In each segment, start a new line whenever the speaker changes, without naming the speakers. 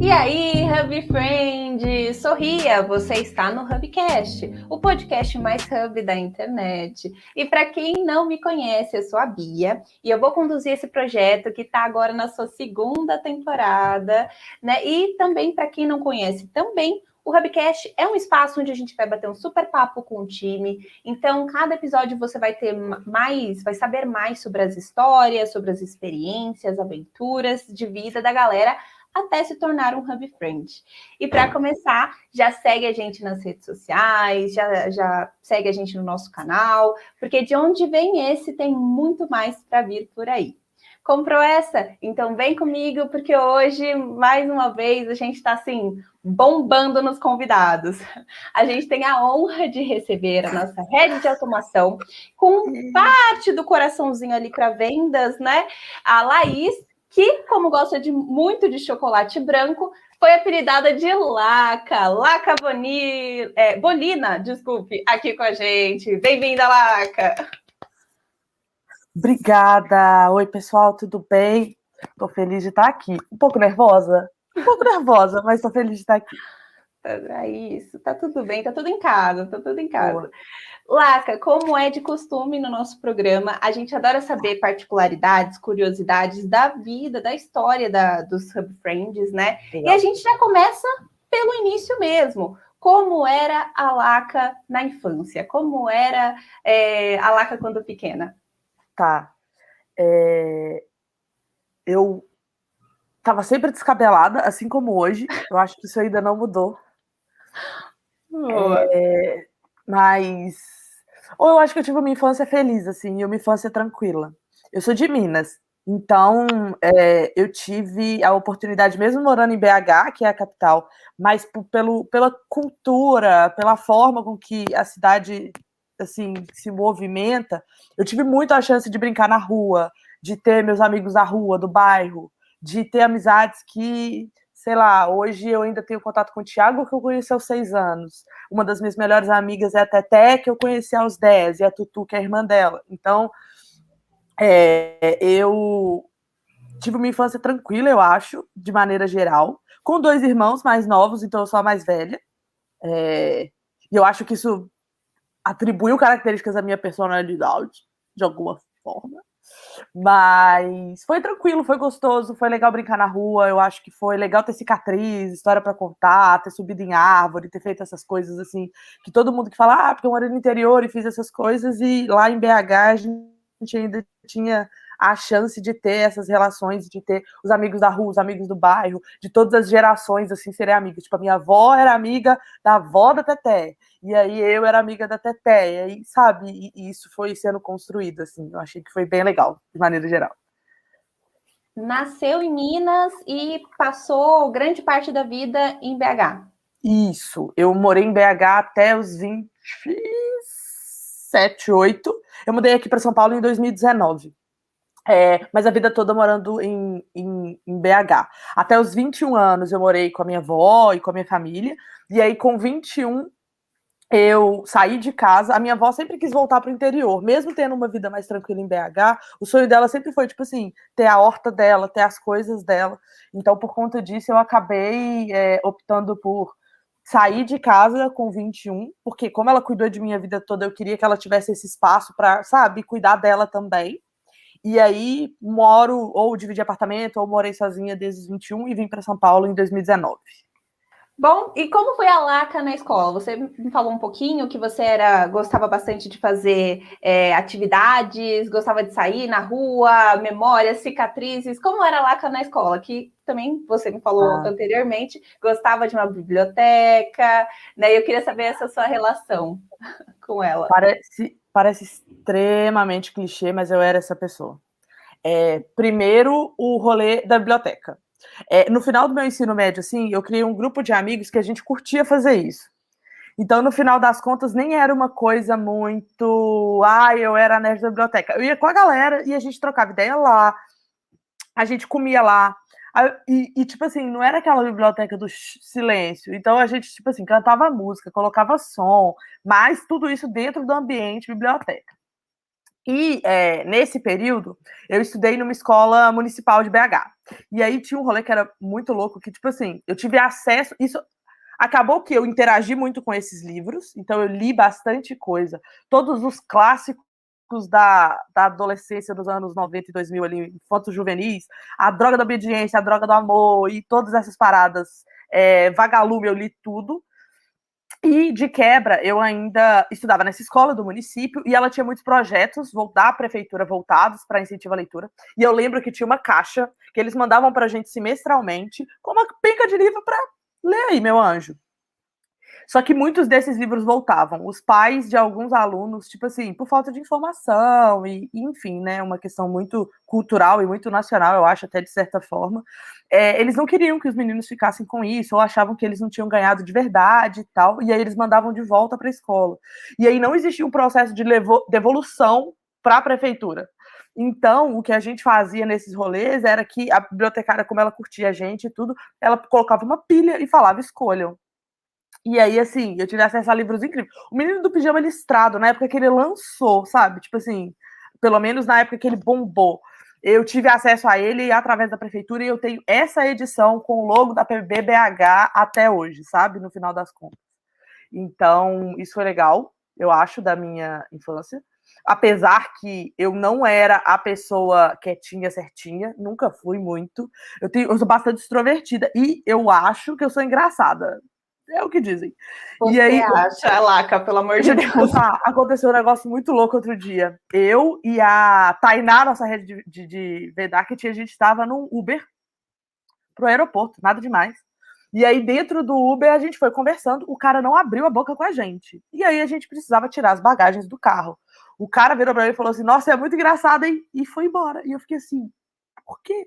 E aí, Hub Friend, sorria, você está no Hubcast, o podcast mais hub da internet. E para quem não me conhece, eu sou a Bia e eu vou conduzir esse projeto que está agora na sua segunda temporada, né? E também para quem não conhece, também o Hubcast é um espaço onde a gente vai bater um super papo com o time. Então, cada episódio você vai ter mais, vai saber mais sobre as histórias, sobre as experiências, aventuras de vida da galera até se tornar um Hub Friend. E para começar, já segue a gente nas redes sociais, já, já segue a gente no nosso canal, porque de onde vem esse tem muito mais para vir por aí. Comprou essa? Então vem comigo, porque hoje, mais uma vez, a gente está assim, bombando nos convidados. A gente tem a honra de receber a nossa rede de automação, com parte do coraçãozinho ali para vendas, né? A Laís, que, como gosta de muito de chocolate branco, foi apelidada de Laca, Laca Boni, é, Bolina, desculpe, aqui com a gente. Bem-vinda, Laca!
Obrigada! Oi, pessoal, tudo bem? Estou feliz de estar aqui. Um pouco nervosa? Um pouco nervosa, mas estou feliz de estar aqui.
É isso, tá tudo bem, tá tudo em casa, tá tudo em casa. Boa. Laca, como é de costume no nosso programa, a gente adora saber particularidades, curiosidades da vida, da história da, dos Hub Friends, né? Legal. E a gente já começa pelo início mesmo. Como era a Laca na infância? Como era é, a Laca quando pequena?
Tá. É... Eu estava sempre descabelada, assim como hoje. Eu acho que isso ainda não mudou. É... Mas. Ou eu acho que eu tive uma infância feliz, assim, e uma infância tranquila. Eu sou de Minas, então é, eu tive a oportunidade, mesmo morando em BH, que é a capital, mas pelo, pela cultura, pela forma com que a cidade assim se movimenta, eu tive muito a chance de brincar na rua, de ter meus amigos da rua, do bairro, de ter amizades que, sei lá, hoje eu ainda tenho contato com o Thiago, que eu conheci aos seis anos. Uma das minhas melhores amigas é a Teté, que eu conheci aos dez, e a Tutu, que é a irmã dela. Então, é, eu tive uma infância tranquila, eu acho, de maneira geral, com dois irmãos mais novos, então eu sou a mais velha. É, e eu acho que isso atribuiu características à minha personalidade, de alguma forma. Mas foi tranquilo, foi gostoso, foi legal brincar na rua. Eu acho que foi legal ter cicatriz, história para contar, ter subido em árvore, ter feito essas coisas assim. Que todo mundo que fala, ah, porque eu morei no interior e fiz essas coisas, e lá em BH a gente ainda tinha a chance de ter essas relações, de ter os amigos da rua, os amigos do bairro, de todas as gerações, assim, serem amigos. Tipo, a minha avó era amiga da avó da Teté, e aí eu era amiga da Teté, e aí, sabe, e, e isso foi sendo construído, assim, eu achei que foi bem legal, de maneira geral.
Nasceu em Minas e passou grande parte da vida em BH.
Isso, eu morei em BH até os 27, 8. Eu mudei aqui para São Paulo em 2019. É, mas a vida toda morando em, em, em, BH. Até os 21 anos eu morei com a minha avó e com a minha família. E aí, com 21, eu saí de casa. A minha avó sempre quis voltar para o interior, mesmo tendo uma vida mais tranquila em BH. O sonho dela sempre foi, tipo assim, ter a horta dela, ter as coisas dela. Então, por conta disso, eu acabei é, optando por sair de casa com 21, porque como ela cuidou de minha vida toda, eu queria que ela tivesse esse espaço para, sabe, cuidar dela também. E aí moro, ou dividi apartamento, ou morei sozinha desde os 21 e vim para São Paulo em 2019.
Bom, e como foi a Laca na escola? Você me falou um pouquinho que você era gostava bastante de fazer é, atividades, gostava de sair na rua, memórias, cicatrizes. Como era a Laca na escola? Que também você me falou ah. anteriormente, gostava de uma biblioteca, né? Eu queria saber essa sua relação com ela.
Parece, parece extremamente clichê, mas eu era essa pessoa. É, primeiro, o rolê da biblioteca. É, no final do meu ensino médio, assim, eu criei um grupo de amigos que a gente curtia fazer isso. Então, no final das contas, nem era uma coisa muito. Ah, eu era nerd da biblioteca. Eu ia com a galera e a gente trocava ideia lá, a gente comia lá. E, e, tipo assim, não era aquela biblioteca do silêncio. Então a gente, tipo assim, cantava música, colocava som, mas tudo isso dentro do ambiente biblioteca. E é, nesse período, eu estudei numa escola municipal de BH. E aí tinha um rolê que era muito louco, que, tipo assim, eu tive acesso. Isso acabou que eu interagi muito com esses livros, então eu li bastante coisa. Todos os clássicos da, da adolescência dos anos 90 e 2000 ali, infantos juvenis, a droga da obediência, a droga do amor e todas essas paradas, é, vagalume, eu li tudo. E, de quebra, eu ainda estudava nessa escola do município e ela tinha muitos projetos da prefeitura voltados para incentivo à leitura. E eu lembro que tinha uma caixa que eles mandavam para a gente semestralmente com uma penca de livro para ler aí, meu anjo. Só que muitos desses livros voltavam. Os pais de alguns alunos, tipo assim, por falta de informação e, enfim, né, uma questão muito cultural e muito nacional, eu acho, até de certa forma, é, eles não queriam que os meninos ficassem com isso, ou achavam que eles não tinham ganhado de verdade e tal, e aí eles mandavam de volta para a escola. E aí não existia um processo de devolução para a prefeitura. Então, o que a gente fazia nesses rolês era que a bibliotecária, como ela curtia a gente e tudo, ela colocava uma pilha e falava: escolham. E aí, assim, eu tive acesso a livros incríveis. O Menino do Pijama Listrado, na época que ele lançou, sabe? Tipo assim, pelo menos na época que ele bombou. Eu tive acesso a ele através da prefeitura e eu tenho essa edição com o logo da PBBH até hoje, sabe? No final das contas. Então, isso foi legal, eu acho, da minha infância. Apesar que eu não era a pessoa quietinha, certinha, nunca fui muito. Eu, tenho, eu sou bastante extrovertida e eu acho que eu sou engraçada. É o que dizem.
Você e aí, acha, Laca, pelo amor de Deus.
Contar, aconteceu um negócio muito louco outro dia. Eu e a Tainá, nossa rede de, de, de a gente estava num Uber pro aeroporto, nada demais. E aí, dentro do Uber, a gente foi conversando, o cara não abriu a boca com a gente. E aí, a gente precisava tirar as bagagens do carro. O cara virou pra mim e falou assim: Nossa, é muito engraçado, hein? E foi embora. E eu fiquei assim: Por quê?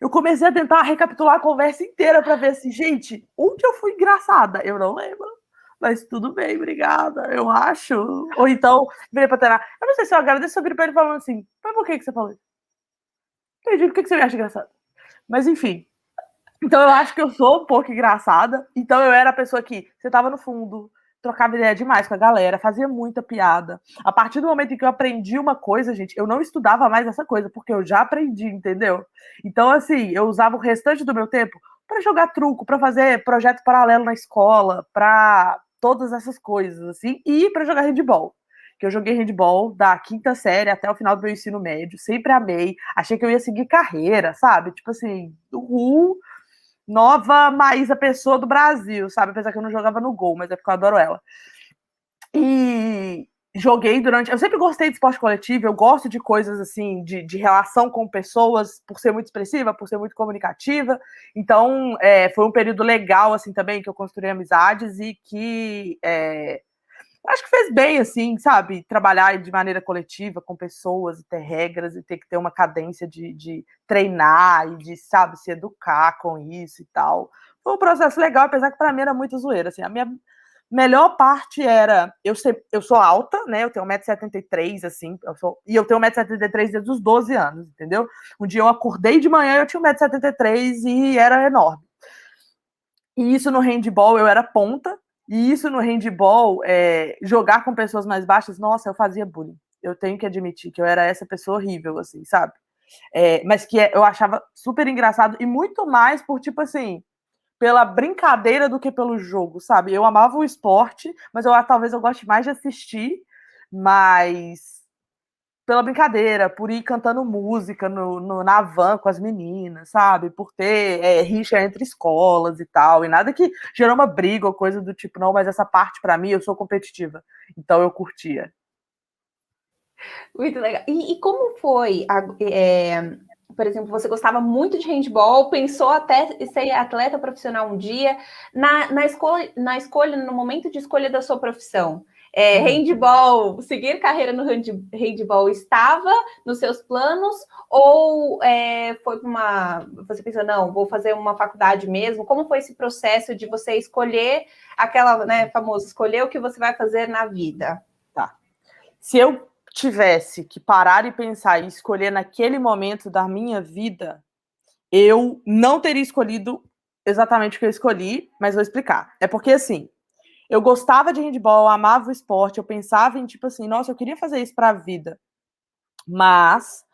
Eu comecei a tentar recapitular a conversa inteira para ver assim, gente, onde eu fui engraçada? Eu não lembro. Mas tudo bem, obrigada, eu acho. Ou então, virei pra Tainá. Eu não sei se eu agradeço, eu virei pra ele falando assim, mas por que, que você falou isso? Entendi, por que, que você me acha engraçada? Mas enfim. Então eu acho que eu sou um pouco engraçada. Então eu era a pessoa que você tava no fundo, trocava ideia demais com a galera, fazia muita piada. A partir do momento em que eu aprendi uma coisa, gente, eu não estudava mais essa coisa, porque eu já aprendi, entendeu? Então, assim, eu usava o restante do meu tempo para jogar truco, para fazer projeto paralelo na escola, para todas essas coisas, assim, e para jogar handball. Que eu joguei handball da quinta série até o final do meu ensino médio, sempre amei, achei que eu ia seguir carreira, sabe? Tipo assim, uhul, nova Maísa Pessoa do Brasil, sabe? Apesar que eu não jogava no gol, mas é porque eu adoro ela. E joguei durante. Eu sempre gostei de esporte coletivo, eu gosto de coisas assim, de, de relação com pessoas, por ser muito expressiva, por ser muito comunicativa. Então, é, foi um período legal, assim, também, que eu construí amizades e que. É, acho que fez bem, assim, sabe? Trabalhar de maneira coletiva com pessoas e ter regras e ter que ter uma cadência de, de treinar e de, sabe, se educar com isso e tal. Foi um processo legal, apesar que para mim era muito zoeira, assim. A minha melhor parte era eu ser, eu sou alta, né? Eu tenho 1,73m, assim, eu sou, e eu tenho 1,73m desde os 12 anos, entendeu? Um dia eu acordei de manhã, eu tinha 1,73m e era enorme. E isso no handball eu era ponta, e isso no handball, é, jogar com pessoas mais baixas, nossa, eu fazia bullying. Eu tenho que admitir que eu era essa pessoa horrível, assim, sabe? É, mas que é, eu achava super engraçado e muito mais por, tipo assim, pela brincadeira do que pelo jogo, sabe? Eu amava o esporte, mas eu talvez eu goste mais de assistir, mas pela brincadeira, por ir cantando música no, no, na van com as meninas, sabe? Por ter é, rixa entre escolas e tal, e nada que gerou uma briga ou coisa do tipo, não, mas essa parte para mim eu sou competitiva, então eu curtia.
Muito legal. E, e como foi, é, por exemplo, você gostava muito de handball, pensou até ser atleta profissional um dia, na, na, escolha, na escolha, no momento de escolha da sua profissão? É, handball, seguir carreira no handball estava nos seus planos ou é, foi uma. Você pensou, não, vou fazer uma faculdade mesmo? Como foi esse processo de você escolher aquela, né, famosa, escolher o que você vai fazer na vida?
Tá. Se eu tivesse que parar e pensar e escolher naquele momento da minha vida, eu não teria escolhido exatamente o que eu escolhi, mas vou explicar. É porque assim eu gostava de handball, eu amava o esporte, eu pensava em, tipo assim, nossa, eu queria fazer isso para a vida. Mas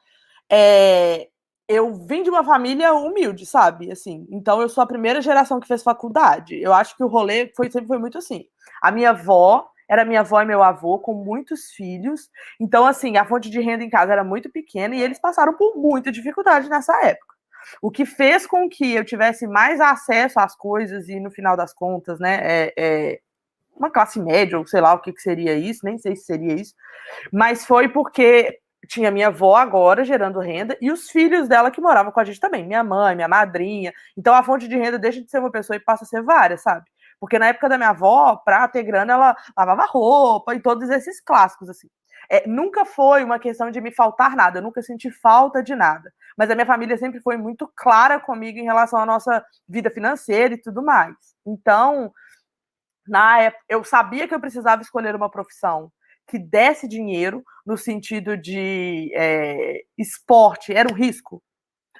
é, eu vim de uma família humilde, sabe? Assim, então eu sou a primeira geração que fez faculdade. Eu acho que o rolê foi, sempre foi muito assim. A minha avó era minha avó e meu avô com muitos filhos. Então, assim, a fonte de renda em casa era muito pequena e eles passaram por muita dificuldade nessa época. O que fez com que eu tivesse mais acesso às coisas e, no final das contas, né, é, é uma classe média, ou sei lá o que, que seria isso, nem sei se seria isso, mas foi porque tinha minha avó agora gerando renda e os filhos dela que moravam com a gente também, minha mãe, minha madrinha. Então a fonte de renda deixa de ser uma pessoa e passa a ser várias, sabe? Porque na época da minha avó, para ter grana, ela lavava roupa e todos esses clássicos, assim. É, nunca foi uma questão de me faltar nada, eu nunca senti falta de nada. Mas a minha família sempre foi muito clara comigo em relação à nossa vida financeira e tudo mais. Então, na época, eu sabia que eu precisava escolher uma profissão que desse dinheiro, no sentido de é, esporte, era um risco.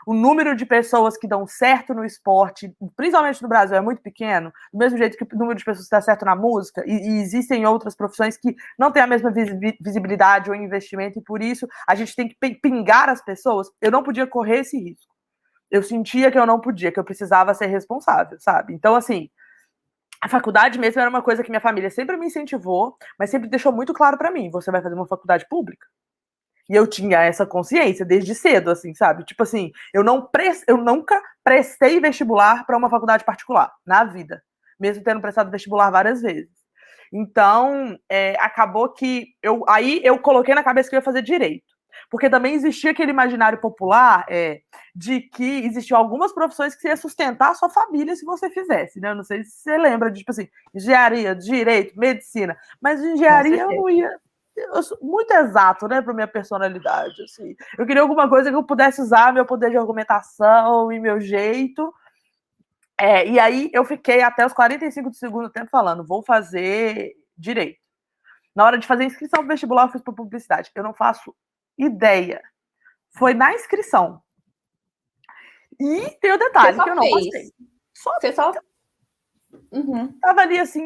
O número de pessoas que dão certo no esporte, principalmente no Brasil, é muito pequeno, do mesmo jeito que o número de pessoas que dá certo na música, e, e existem outras profissões que não têm a mesma visibilidade ou investimento, e por isso a gente tem que pingar as pessoas. Eu não podia correr esse risco. Eu sentia que eu não podia, que eu precisava ser responsável, sabe? Então, assim, a faculdade mesmo era uma coisa que minha família sempre me incentivou, mas sempre deixou muito claro para mim: você vai fazer uma faculdade pública. E eu tinha essa consciência desde cedo, assim, sabe? Tipo assim, eu não pre... eu nunca prestei vestibular para uma faculdade particular na vida, mesmo tendo prestado vestibular várias vezes. Então, é, acabou que eu aí eu coloquei na cabeça que eu ia fazer direito porque também existia aquele imaginário popular é, de que existiam algumas profissões que você ia sustentar a sua família se você fizesse, né? Eu não sei se você lembra de, tipo assim, engenharia, direito, medicina, mas engenharia eu não ia. Muito exato, né, para minha personalidade. Assim. Eu queria alguma coisa que eu pudesse usar meu poder de argumentação e meu jeito. É, e aí eu fiquei até os 45 do segundo tempo falando, vou fazer direito. Na hora de fazer inscrição para vestibular, eu fiz para publicidade. Eu não faço ideia. Foi na inscrição. E tem o detalhe que eu não fez. passei.
Só Você só.
Uhum. Tava ali assim,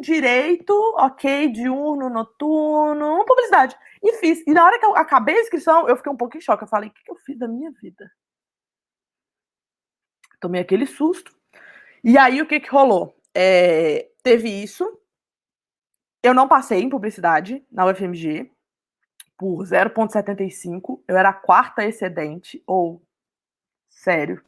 direito, ok, diurno, noturno, publicidade. E fiz. E na hora que eu acabei a inscrição, eu fiquei um pouco em choque. Eu falei, o que, que eu fiz da minha vida? Tomei aquele susto. E aí, o que que rolou? É, teve isso. Eu não passei em publicidade na UFMG por 0,75. Eu era a quarta excedente, ou. Sério.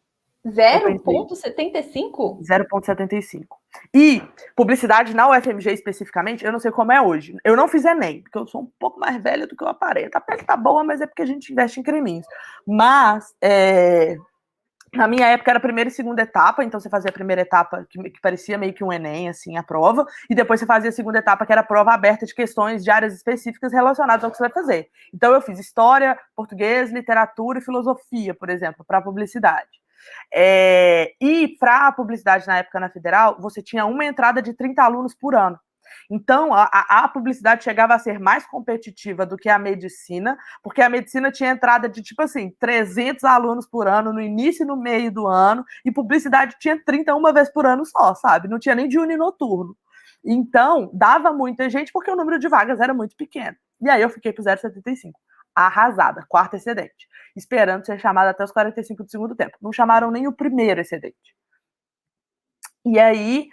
0,75?
0,75. E publicidade na UFMG especificamente, eu não sei como é hoje. Eu não fiz Enem, porque eu sou um pouco mais velha do que eu aparento. A pele tá boa, mas é porque a gente investe em creminhos. Mas é, na minha época era a primeira e segunda etapa, então você fazia a primeira etapa, que, que, parecia meio que um Enem, assim, a prova, e depois você fazia a segunda etapa, que era a prova aberta de questões de áreas específicas relacionadas ao que você vai fazer. Então eu fiz história, português, literatura e filosofia, por exemplo, para publicidade. É, e para a publicidade na época na federal, você tinha uma entrada de 30 alunos por ano. Então, a, a, publicidade chegava a ser mais competitiva do que a medicina, porque a medicina tinha entrada de, tipo assim, 300 alunos por ano no início e no meio do ano, e publicidade tinha 30 uma vez por ano só, sabe? Não tinha nem de uninoturno. Então, dava muita gente porque o número de vagas era muito pequeno. E aí eu fiquei pro 0,75. Arrasada, quarta excedente. Esperando ser chamada até os 45 do segundo tempo. Não chamaram nem o primeiro excedente. E aí,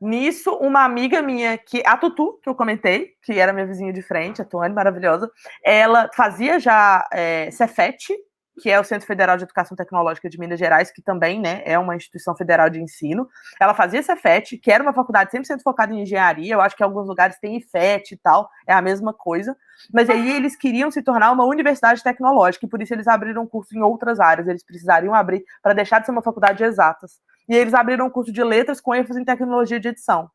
Nisso, uma amiga minha, que a Tutu, que eu comentei, que era minha vizinha de frente, a Tuane, maravilhosa, ela fazia já é, Cefet, que é o Centro Federal de Educação Tecnológica de Minas Gerais, que também né, é uma instituição federal de ensino. Ela fazia Cefet, que era uma faculdade 100% focada em engenharia, eu acho que em alguns lugares tem IFET e tal, é a mesma coisa. Mas aí eles queriam se tornar uma universidade tecnológica, e por isso eles abriram um curso em outras áreas, eles precisariam abrir para deixar de ser uma faculdade de exatas e eles abriram um curso de letras com ênfase em tecnologia de edição.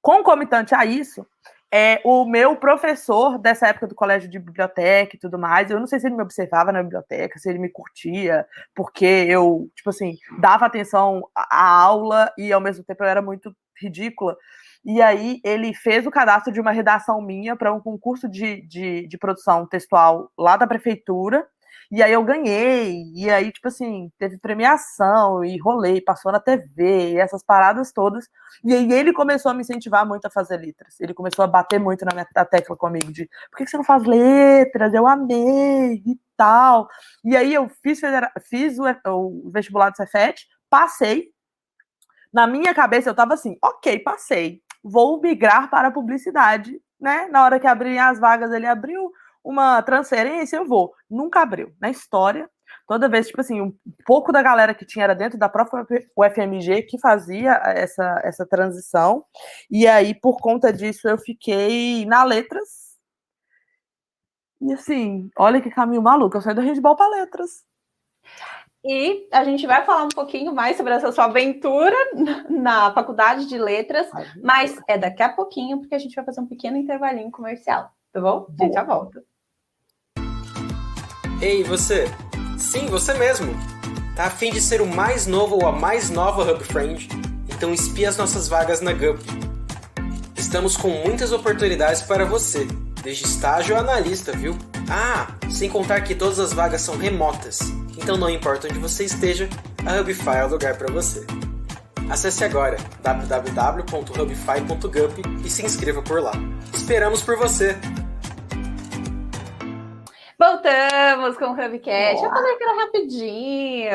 Concomitante a isso, é o meu professor dessa época do colégio de biblioteca e tudo mais, eu não sei se ele me observava na biblioteca, se ele me curtia, porque eu, tipo assim, dava atenção à aula e ao mesmo tempo eu era muito ridícula. E aí ele fez o cadastro de uma redação minha para um concurso de, de, de produção textual lá da prefeitura E aí eu ganhei, e aí, tipo assim, teve premiação, e rolei, passou na TV, e essas paradas todas. E aí ele começou a me incentivar muito a fazer letras. Ele começou a bater muito na minha tecla comigo de por que você não faz letras? Eu amei e tal. E aí eu fiz, fiz o, o vestibular do Cefet, passei. Na minha cabeça eu tava assim, ok, passei. Vou migrar para a publicidade, né? Na hora que abrirem as vagas, ele abriu uma transferência, eu vou. Nunca abriu. Na história, toda vez, tipo assim, um pouco da galera que tinha era dentro da própria UFMG que fazia essa, essa transição. E aí, por conta disso, eu fiquei na letras. E assim, olha que caminho maluco. Eu saí do handball para letras.
E a gente vai falar um pouquinho mais sobre essa sua aventura na faculdade de letras, mas é daqui a pouquinho, porque a gente vai fazer um pequeno intervalinho comercial, tá bom? A gente já volta.
Ei, você! Sim, você mesmo! Tá afim de ser o mais novo ou a mais nova Hub Friend? Então espie as nossas vagas na Gup. Estamos com muitas oportunidades para você, desde estágio a analista, viu? Ah, sem contar que todas as vagas são remotas, então não importa onde você esteja, a Hubify é o lugar para você. Acesse agora www.hubify.gup e se inscreva por lá. Esperamos por você!
Voltamos com o Hubcast. Eu falei que era rapidinho.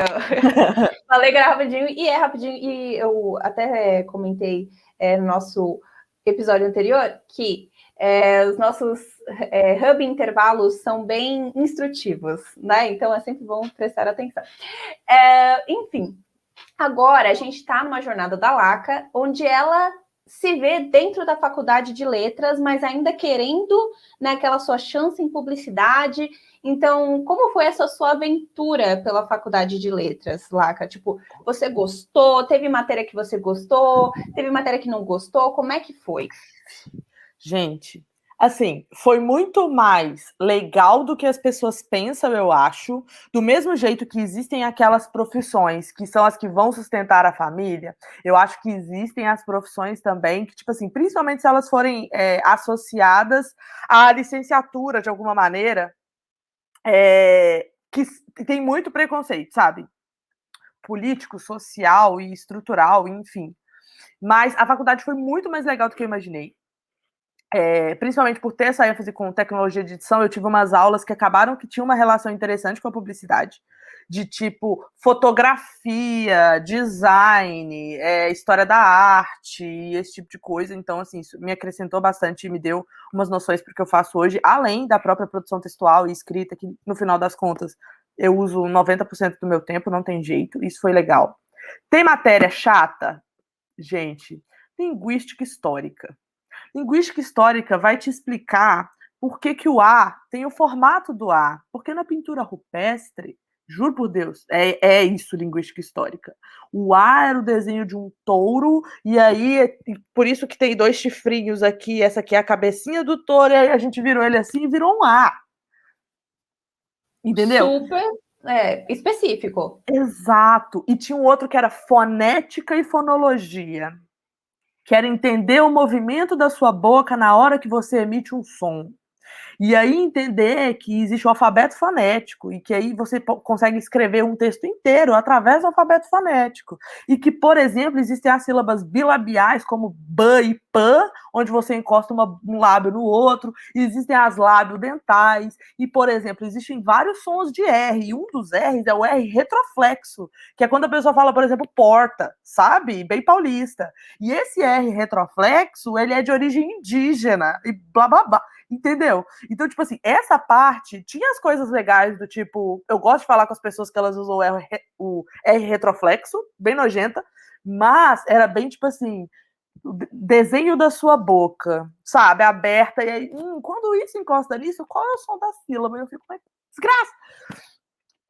falei que era rapidinho e é rapidinho. E eu até comentei é, no nosso episódio anterior que é, os nossos é, hub intervalos são bem instrutivos, né? Então é sempre bom prestar atenção. É, enfim, agora a gente está numa jornada da Laca, onde ela se vê dentro da faculdade de letras, mas ainda querendo né, aquela sua chance em publicidade. Então, como foi essa sua aventura pela faculdade de letras, Laca? Tipo, você gostou? Teve matéria que você gostou? Teve matéria que não gostou? Como é que foi?
Gente, assim, foi muito mais legal do que as pessoas pensam, eu acho. Do mesmo jeito que existem aquelas profissões que são as que vão sustentar a família, eu acho que existem as profissões também que, tipo assim, principalmente se elas forem é, associadas à licenciatura de alguma maneira, é, que tem muito preconceito, sabe? Político, social e estrutural, enfim. Mas a faculdade foi muito mais legal do que eu imaginei é, principalmente por ter essa ênfase com tecnologia de edição, eu tive umas aulas que acabaram que tinham uma relação interessante com a publicidade, de tipo fotografia, design, é, história da arte, esse tipo de coisa. Então, assim, isso me acrescentou bastante e me deu umas noções para o que eu faço hoje, além da própria produção textual e escrita, que no final das contas eu uso 90% do meu tempo, não tem jeito, isso foi legal. Tem matéria chata? Gente, linguística histórica Linguística histórica vai te explicar por que, que o A tem o formato do A. Porque na pintura rupestre, juro por Deus, é, é isso, linguística histórica. O A era o desenho de um touro, e aí, por isso que tem dois chifrinhos aqui, essa aqui é a cabecinha do touro, e aí a gente virou ele assim e virou um A. Entendeu?
Super é, específico.
Exato. E tinha um outro que era fonética e fonologia. Quero entender o movimento da sua boca na hora que você emite um som. E aí entender que existe o alfabeto fonético e que aí você consegue escrever um texto inteiro através do alfabeto fonético. E que, por exemplo, existem as sílabas bilabiais, como b e p, onde você encosta uma, um lábio no outro. Existem as lábio-dentais. E, por exemplo, existem vários sons de R. E um dos R's é o R retroflexo, que é quando a pessoa fala, por exemplo, porta, sabe? Bem paulista. E esse R retroflexo, ele é de origem indígena e blá blá blá. Entendeu? Então, tipo assim, essa parte tinha as coisas legais do tipo, eu gosto de falar com as pessoas que elas usam o R, retroflexo, bem nojenta, mas era bem tipo assim, desenho da sua boca, sabe, aberta, e aí, hum, quando isso encosta nisso, qual é o som da sílaba? Eu fico, desgraça!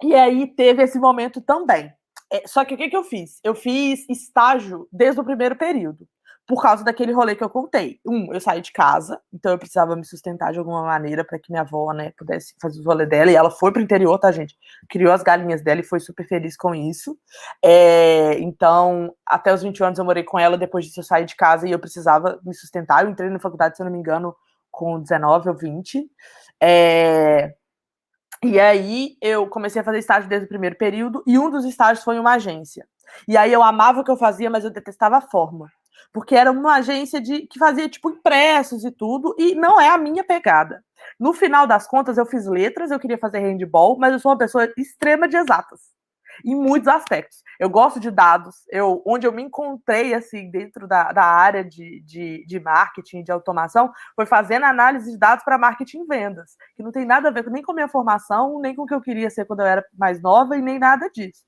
E aí teve esse momento também. É, só que o que, que eu fiz? Eu fiz estágio desde o primeiro período por causa daquele rolê que eu contei. Um, eu saí de casa, então eu precisava me sustentar de alguma maneira para que minha avó, né, pudesse fazer o rolê dela. E ela foi pro interior, tá, gente? Criou as galinhas dela e foi super feliz com isso. É, então, até os 20 anos eu morei com ela, depois disso eu saí de casa e eu precisava me sustentar. Eu entrei na faculdade, se eu não me engano, com 19 ou 20. É, E aí eu comecei a fazer estágio desde o primeiro período, e um dos estágios foi em uma agência. E aí eu amava o que eu fazia, mas eu detestava a forma. Porque era uma agência de que fazia tipo impressos e tudo, e não é a minha pegada. No final das contas, eu fiz letras, eu queria fazer handball, mas eu sou uma pessoa extrema de exatas em muitos aspectos. Eu gosto de dados, eu, onde eu me encontrei assim dentro da, da área de, de, de marketing, de automação, foi fazendo análise de dados para marketing e vendas, que não tem nada a ver nem com a minha formação, nem com o que eu queria ser quando eu era mais nova, e nem nada disso.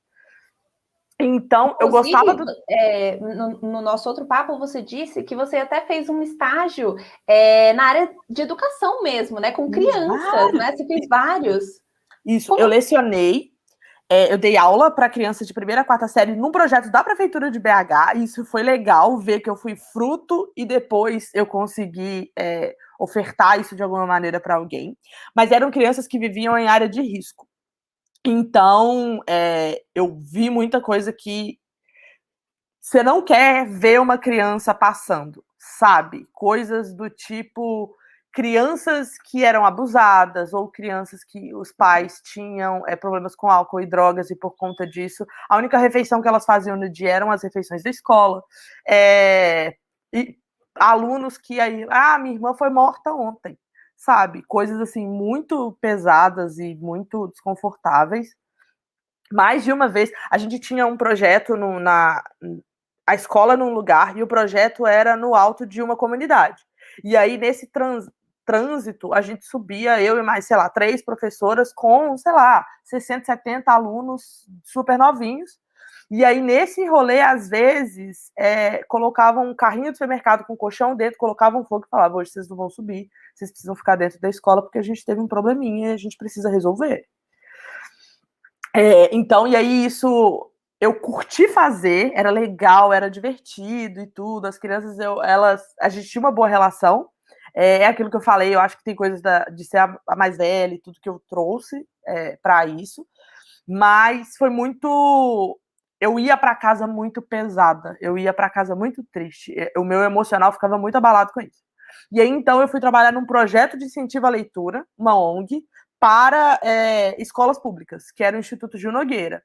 Então, eu gostava do.
É, no, no, nosso outro papo, você disse que você até fez um estágio é, na área de educação mesmo, né? Com crianças, vários. né? Você fez vários.
Isso, Como... eu lecionei é, eu dei aula para crianças de primeira a quarta série num projeto da Prefeitura de BH, e isso foi legal ver que eu fui fruto e depois eu consegui é, ofertar isso de alguma maneira para alguém. Mas eram crianças que viviam em área de risco. Então, é, eu vi muita coisa que você não quer ver uma criança passando, sabe? Coisas do tipo crianças que eram abusadas ou crianças que os pais tinham é, problemas com álcool e drogas e por conta disso a única refeição que elas faziam no dia eram as refeições da escola é, e alunos que aí ah minha irmã foi morta ontem sabe coisas assim muito pesadas e muito desconfortáveis mais de uma vez a gente tinha um projeto no, na a escola num lugar e o projeto era no alto de uma comunidade e aí, nesse trans, trânsito, a gente subia, eu e mais, sei lá, três professoras com, sei lá, 60, 70 alunos super novinhos. E aí, nesse rolê, às vezes, é, colocavam um carrinho de supermercado com colchão dentro, colocavam fogo e falavam: hoje vocês não vão subir, vocês precisam ficar dentro da escola porque a gente teve um probleminha e a gente precisa resolver. É, então, e aí, isso eu curti fazer, era legal, era divertido e tudo. As crianças, eu, elas, a gente tinha uma boa relação. É, é, aquilo que eu falei, eu acho que tem coisas da, de ser a, a, mais velha e tudo que eu trouxe é, para isso, mas foi muito. Eu ia para casa muito pesada, eu ia para casa muito triste, o meu emocional ficava muito abalado com isso. E aí então eu fui trabalhar num projeto de incentivo à leitura, uma ONG, para é, escolas públicas, que era o Instituto Gil Nogueira.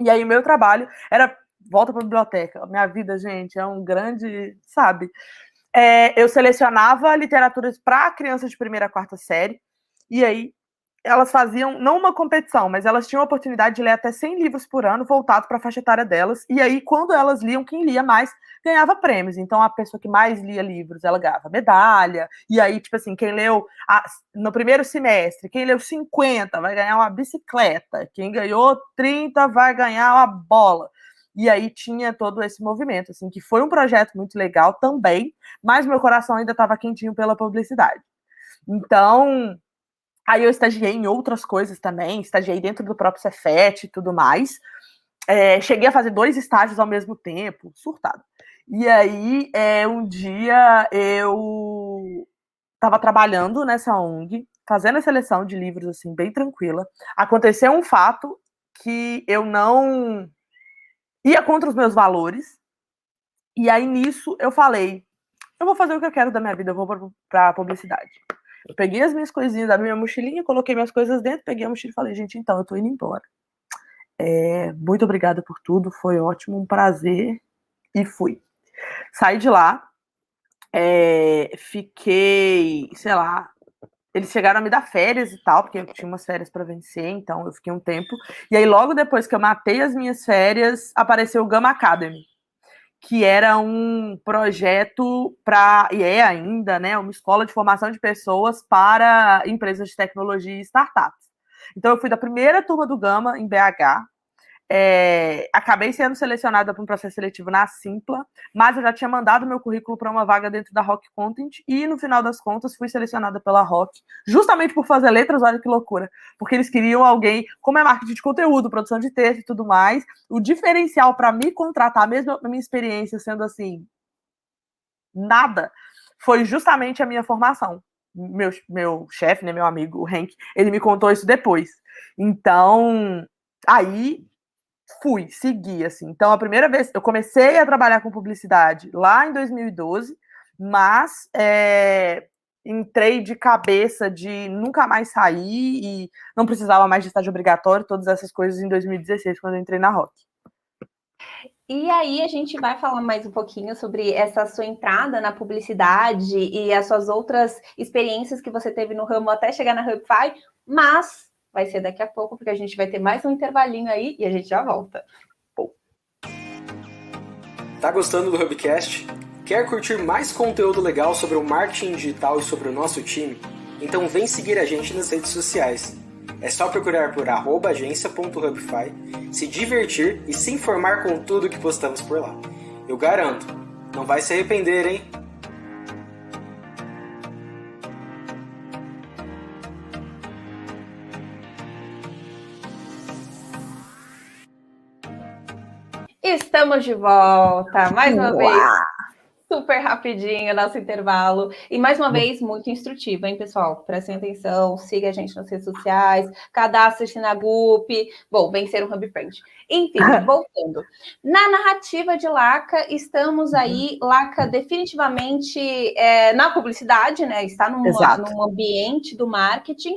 E aí o meu trabalho era volta para a biblioteca. Minha vida, gente, é um grande, sabe? é, eu selecionava literaturas para crianças de primeira a quarta série, e aí elas faziam, não uma competição, mas elas tinham a oportunidade de ler até 100 livros por ano voltados para a faixa etária delas, e aí quando elas liam, quem lia mais ganhava prêmios. Então a pessoa que mais lia livros, ela ganhava medalha, e aí, tipo assim, quem leu a, no primeiro semestre, quem leu 50 vai ganhar uma bicicleta, quem ganhou 30 vai ganhar uma bola. E aí tinha todo esse movimento, assim, que foi um projeto muito legal também, mas meu coração ainda estava quentinho pela publicidade. Então, aí eu estagiei em outras coisas também, estagiei dentro do próprio Cefet e tudo mais. É, cheguei a fazer dois estágios ao mesmo tempo, surtado. E aí, é, um dia eu estava trabalhando nessa ONG, fazendo a seleção de livros assim bem tranquila. Aconteceu um fato que eu não ia contra os meus valores. E aí nisso eu falei: eu vou fazer o que eu quero da minha vida, eu vou para publicidade. Eu peguei as minhas coisinhas da minha mochilinha, coloquei minhas coisas dentro, peguei a mochila e falei: gente, então eu tô indo embora. É, muito obrigada por tudo, foi ótimo, um prazer. E fui. Saí de lá, é, fiquei, sei lá, eles chegaram a me dar férias e tal, porque eu tinha umas férias para vencer, então eu fiquei um tempo. E aí, logo depois que eu matei as minhas férias, apareceu o Gama Academy, que era um projeto para, e é ainda, né, uma escola de formação de pessoas para empresas de tecnologia e startups. Então, eu fui da primeira turma do Gama em BH, é, acabei sendo selecionada para um processo seletivo na Simpla, mas eu já tinha mandado meu currículo para uma vaga dentro da Rock Content e no final das contas fui selecionada pela Rock, justamente por fazer letras, olha que loucura, porque eles queriam alguém, como é marketing de conteúdo, produção de texto e tudo mais, o diferencial para me contratar, mesmo a minha experiência sendo assim, nada, foi justamente a minha formação. Meu, meu chefe, né, meu amigo, o Hank, ele me contou isso depois. Então, aí fui, segui, assim. Então, a primeira vez, eu comecei a trabalhar com publicidade lá em 2012, mas é, entrei de cabeça de nunca mais sair e não precisava mais de estágio obrigatório, todas essas coisas em 2016, quando eu entrei na Rock.
E aí a gente vai falar mais um pouquinho sobre essa sua entrada na publicidade e as suas outras experiências que você teve no ramo até chegar na Hubify, mas vai ser daqui a pouco, porque a gente vai ter mais um intervalinho aí e a gente já volta.
Tá gostando do Hubcast? Quer curtir mais conteúdo legal sobre o marketing digital e sobre o nosso time? Então vem seguir a gente nas redes sociais. É só procurar por agência.hubify, se divertir e se informar com tudo que postamos por lá. Eu garanto, não vai se arrepender, hein?
Estamos de volta, mais uma Uau. vez, super rapidinho nosso intervalo. E mais uma vez, muito instrutivo, hein, pessoal? Prestem atenção, siga a gente nas redes sociais, cadastre-se na GUP. Bom, vencer o Hub Friend. Enfim, voltando. Na narrativa de Laca, estamos uhum. aí, Laca definitivamente é, na publicidade, né? Está num, num ambiente do marketing,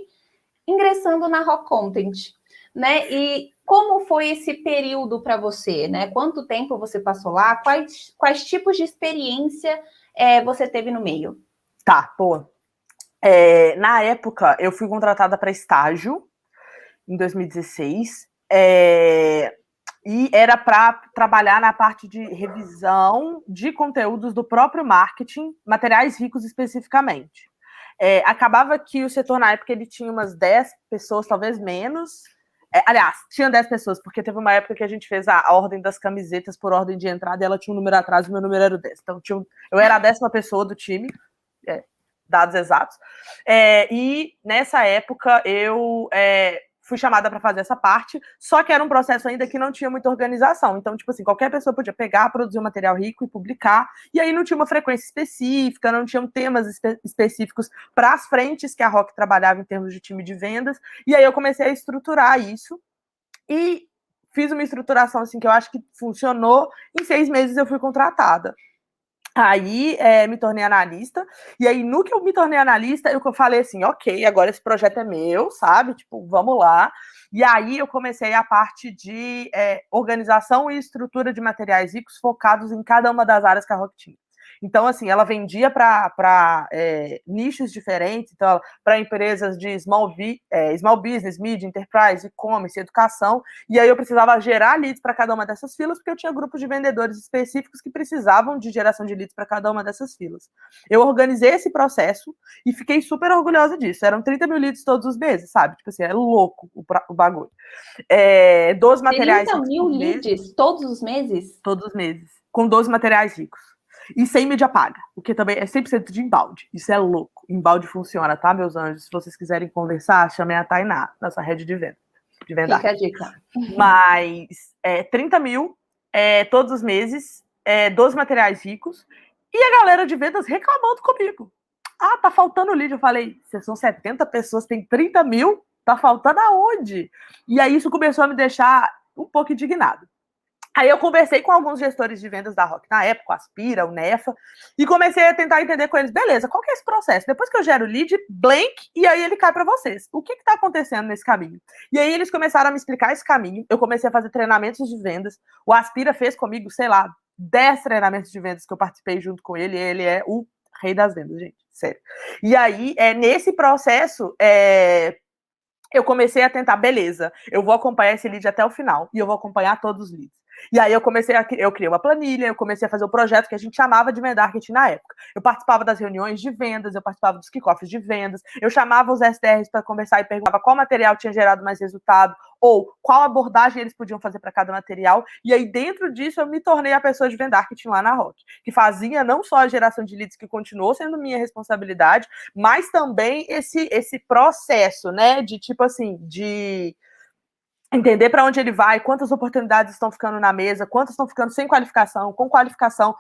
ingressando na Rock Content. Né? E como foi esse período para você, né? Quanto tempo você passou lá? Quais, quais tipos de experiência é, você teve no meio?
Tá, boa. É, na época, eu fui contratada para estágio em 2016. É, e era para trabalhar na parte de revisão de conteúdos do próprio marketing, materiais ricos especificamente. É, acabava que o setor, na época, ele tinha umas 10 pessoas, talvez menos, é, aliás, tinha 10 pessoas, porque teve uma época que a gente fez a, a, ordem das camisetas por ordem de entrada e ela tinha um número atrás e meu número era o 10. Então, eu era a décima pessoa do time, é, dados exatos. É, e nessa época eu é, fui chamada para fazer essa parte, só que era um processo ainda que não tinha muita organização. Então, tipo assim, qualquer pessoa podia pegar, produzir um material rico e publicar, e aí não tinha uma frequência específica, não tinham temas espe específicos para as frentes que a Rock trabalhava em termos de time de vendas, e aí eu comecei a estruturar isso. E fiz uma estruturação assim que eu acho que funcionou. Em seis meses eu fui contratada. Aí é, me tornei analista, e aí no que eu me tornei analista, eu falei assim, ok, agora esse projeto é meu, sabe? Tipo, vamos lá. E aí eu comecei a parte de é, organização e estrutura de materiais ricos focados em cada uma das áreas que a Rock tinha. Então, assim, ela vendia para é, nichos diferentes, então, para empresas de small, é, small business, media, enterprise, e-commerce, educação, e aí eu precisava gerar leads para cada uma dessas filas, porque eu tinha grupos de vendedores específicos que precisavam de geração de leads para cada uma dessas filas. Eu organizei esse processo e fiquei super orgulhosa disso. Eram 30 mil leads todos os meses, sabe? Tipo assim, é louco o, o bagulho. É, 12 materiais.
30 mil leads todos os meses?
Todos os meses. Com 12 materiais ricos. E sem mídia paga, o que também é 100% de embalde. Isso é louco. Embalde funciona, tá, meus anjos? Se vocês quiserem conversar, chamem a Tainá, nossa rede de venda. De venda.
Fica a dica.
Mas é, 30 mil é, todos os meses, é, 12 materiais ricos, e a galera de vendas reclamando comigo. Ah, tá faltando lead. Eu falei, vocês são 70 pessoas, tem 30 mil, tá faltando aonde? E aí isso começou a me deixar um pouco indignado. Aí eu conversei com alguns gestores de vendas da Rock na época, o Aspira, o Nefa, e comecei a tentar entender com eles, beleza, qual que é esse processo? Depois que eu gero o lead, blank, e aí ele cai para vocês. O que está acontecendo nesse caminho? E aí eles começaram a me explicar esse caminho, eu comecei a fazer treinamentos de vendas, o Aspira fez comigo, sei lá, 10 treinamentos de vendas que eu participei junto com ele, ele é o rei das vendas, gente, sério. E aí, é, nesse processo, é, eu comecei a tentar, beleza, eu vou acompanhar esse lead até o final, e eu vou acompanhar todos os leads. E aí eu comecei a eu criei uma planilha, eu comecei a fazer o projeto que a gente chamava de Mendarket na época. Eu participava das reuniões de vendas, eu participava dos kickoffs de vendas, eu chamava os SDRs para conversar e perguntava qual material tinha gerado mais resultado ou qual abordagem eles podiam fazer para cada material. E aí dentro disso eu me tornei a pessoa de Vendarket lá na Rock, que fazia não só a geração de leads que continuou sendo minha responsabilidade, mas também esse esse processo, né, de tipo assim, de entender para onde ele vai, quantas oportunidades estão ficando na mesa, quantas estão ficando sem qualificação, com qualificação,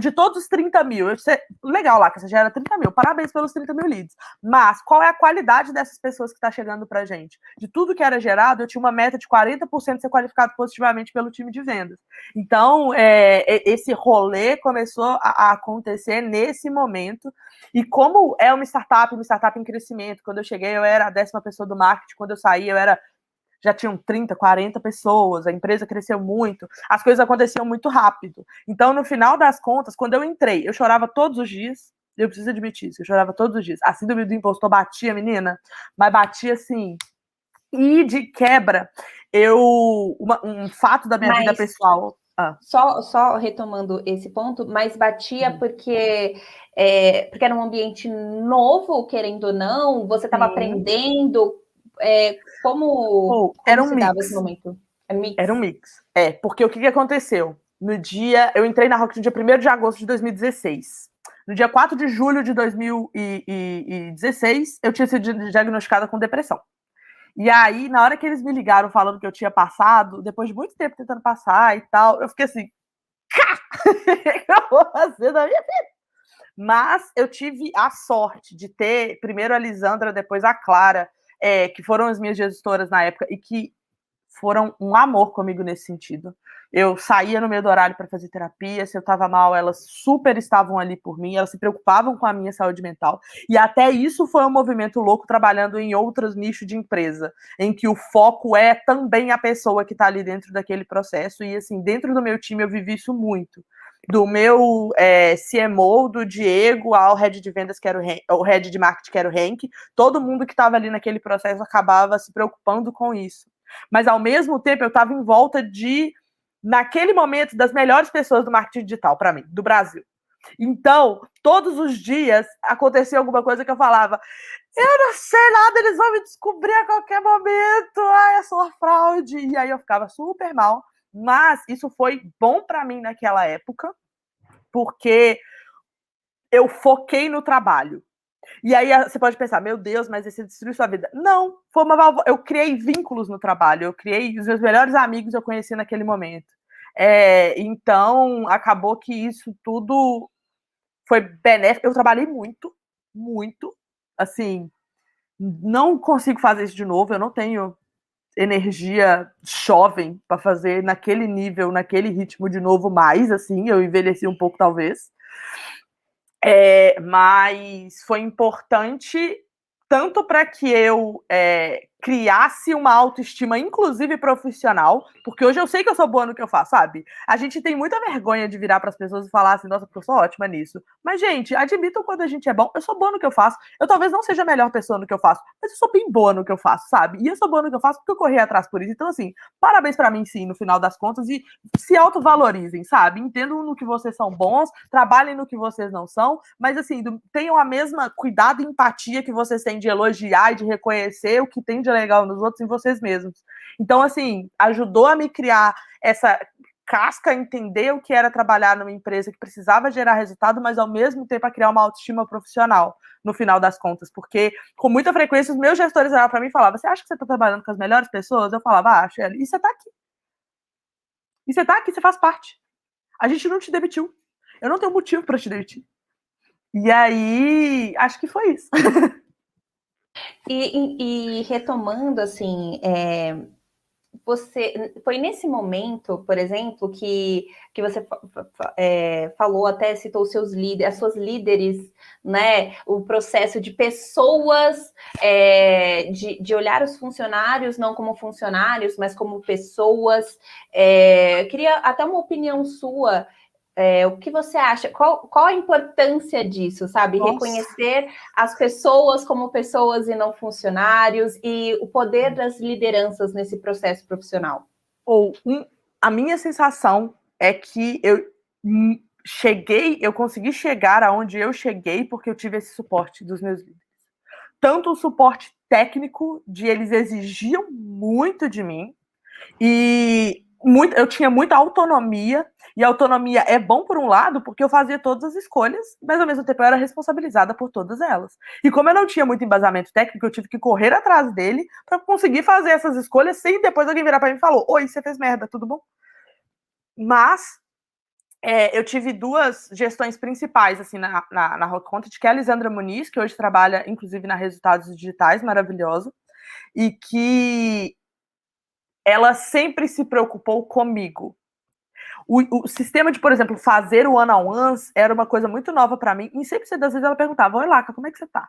de todos os 30 mil. Sei, legal lá, que você gera 30 mil, parabéns pelos 30 mil leads. Mas qual é a qualidade dessas pessoas que está chegando para gente? De tudo que era gerado, eu tinha uma meta de 40% ser qualificado positivamente pelo time de vendas. Então, é, esse rolê começou a, a acontecer nesse momento. E como é uma startup, uma startup em crescimento, quando eu cheguei, eu era a décima pessoa do marketing, quando eu saí, eu era já tinham 30, 40 pessoas, a empresa cresceu muito, as coisas aconteciam muito rápido. Então, no final das contas, quando eu entrei, eu chorava todos os dias, eu preciso admitir isso, eu chorava todos os dias. A síndrome do impostor batia, menina, mas batia assim. E de quebra, eu. Uma, um fato da minha mas... vida pessoal.
Ah. Só, só retomando esse ponto, mas batia hum. porque, é, porque era um ambiente novo, querendo ou não, você estava aprendendo, é, como, oh, como
era um mix. esse momento? É mix? Era um mix. É, porque o que, que aconteceu? No dia. Eu entrei na Rocket no dia 1 de agosto de 2016. No dia 4 de julho de 2016, eu tinha sido diagnosticada com depressão. E aí, na hora que eles me ligaram falando que eu tinha passado, depois de muito tempo tentando passar e tal, eu fiquei assim, que eu vou fazer da minha vida? Mas eu tive a sorte de ter, primeiro a Lisandra, depois a Clara, é, que foram as minhas gestoras na época e que foram um amor comigo nesse sentido. Eu saía no meio do horário para fazer terapia, se eu estava mal, elas super estavam ali por mim, elas se preocupavam com a minha saúde mental. E até isso foi um movimento louco trabalhando em outros nichos de empresa, em que o foco é também a pessoa que está ali dentro daquele processo. E assim, dentro do meu time eu vivi isso muito do meu é, CMO, do Diego, ao head de vendas, que era o, o head de marketing, que era o Henk, todo mundo que estava ali naquele processo acabava se preocupando com isso. Mas, ao mesmo tempo, eu estava em volta de, naquele momento, das melhores pessoas do marketing digital, para mim, do Brasil. Então, todos os dias acontecia alguma coisa que eu falava: eu não sei nada, eles vão me descobrir a qualquer momento, ai, é só fraude. E aí eu ficava super mal. Mas isso foi bom para mim naquela época, porque eu foquei no trabalho. E aí você pode pensar, meu Deus, mas esse destruiu sua vida. Não, foi uma eu criei vínculos no trabalho, eu criei os meus melhores amigos eu conheci naquele momento. É, então acabou que isso tudo foi benéfico. Eu trabalhei muito, muito, assim, não consigo fazer isso de novo. Eu não tenho energia jovem para fazer naquele nível, naquele ritmo de novo mais, assim, eu envelheci um pouco talvez. É, mas foi importante tanto para que eu é, criasse uma autoestima, inclusive profissional, porque hoje eu sei que eu sou boa no que eu faço, sabe? A gente tem muita vergonha de virar para as pessoas e falar assim, nossa, porque eu sou ótima nisso. Mas, gente, admitam quando a gente é bom, eu sou boa no que eu faço. Eu talvez não seja a melhor pessoa no que eu faço, mas eu sou bem boa no que eu faço, sabe? E eu sou boa no que eu faço porque eu corri atrás por isso. Então, assim, parabéns para mim, sim, no final das contas, e se autovalorizem, sabe? Entendam no que vocês são bons, trabalhem no que vocês não são, mas, assim, tenham a mesma cuidado e empatia que vocês têm de elogiar e de reconhecer o que tem de de legal nos outros em vocês mesmos. Então, assim, ajudou a me criar essa casca, entender o que era trabalhar numa empresa que precisava gerar resultado, mas ao mesmo tempo a criar uma autoestima profissional, no final das contas, porque com muita frequência os meus gestores olhavam para mim e falavam: Você acha que você está trabalhando com as melhores pessoas? Eu falava: ah, Acho, e você está aqui. E você está aqui, você faz parte. A gente não te demitiu. Eu não tenho motivo para te demitir. E aí, acho que foi isso.
E, e, retomando, assim, é, você foi nesse momento, por exemplo, que, que você é, falou, até citou seus líderes, as suas líderes, né? O processo de pessoas, é, de, de olhar os funcionários não como funcionários, mas como pessoas. É, queria até uma opinião sua é, o que você acha? Qual, qual a importância disso, sabe? Nossa. Reconhecer as pessoas como pessoas e não funcionários e o poder das lideranças nesse processo profissional.
Ou um, a minha sensação é que eu cheguei, eu consegui chegar aonde eu cheguei porque eu tive esse suporte dos meus líderes. Tanto o suporte técnico, de eles exigiam muito de mim, e muito, eu tinha muita autonomia, e a autonomia é bom por um lado, porque eu fazia todas as escolhas, mas ao mesmo tempo eu era responsabilizada por todas elas. E como eu não tinha muito embasamento técnico, eu tive que correr atrás dele para conseguir fazer essas escolhas sem depois alguém virar para mim e falou: Oi, você fez merda, tudo bom? Mas é, eu tive duas gestões principais assim na, na, na Rock Content, que é a Lisandra Muniz, que hoje trabalha, inclusive, na Resultados Digitais, maravilhosa, e que ela sempre se preocupou comigo. O, o, sistema de, por exemplo, fazer o one-on-ones era uma coisa muito nova para mim, e sempre das vezes ela perguntava, oi Laca, como é que você tá?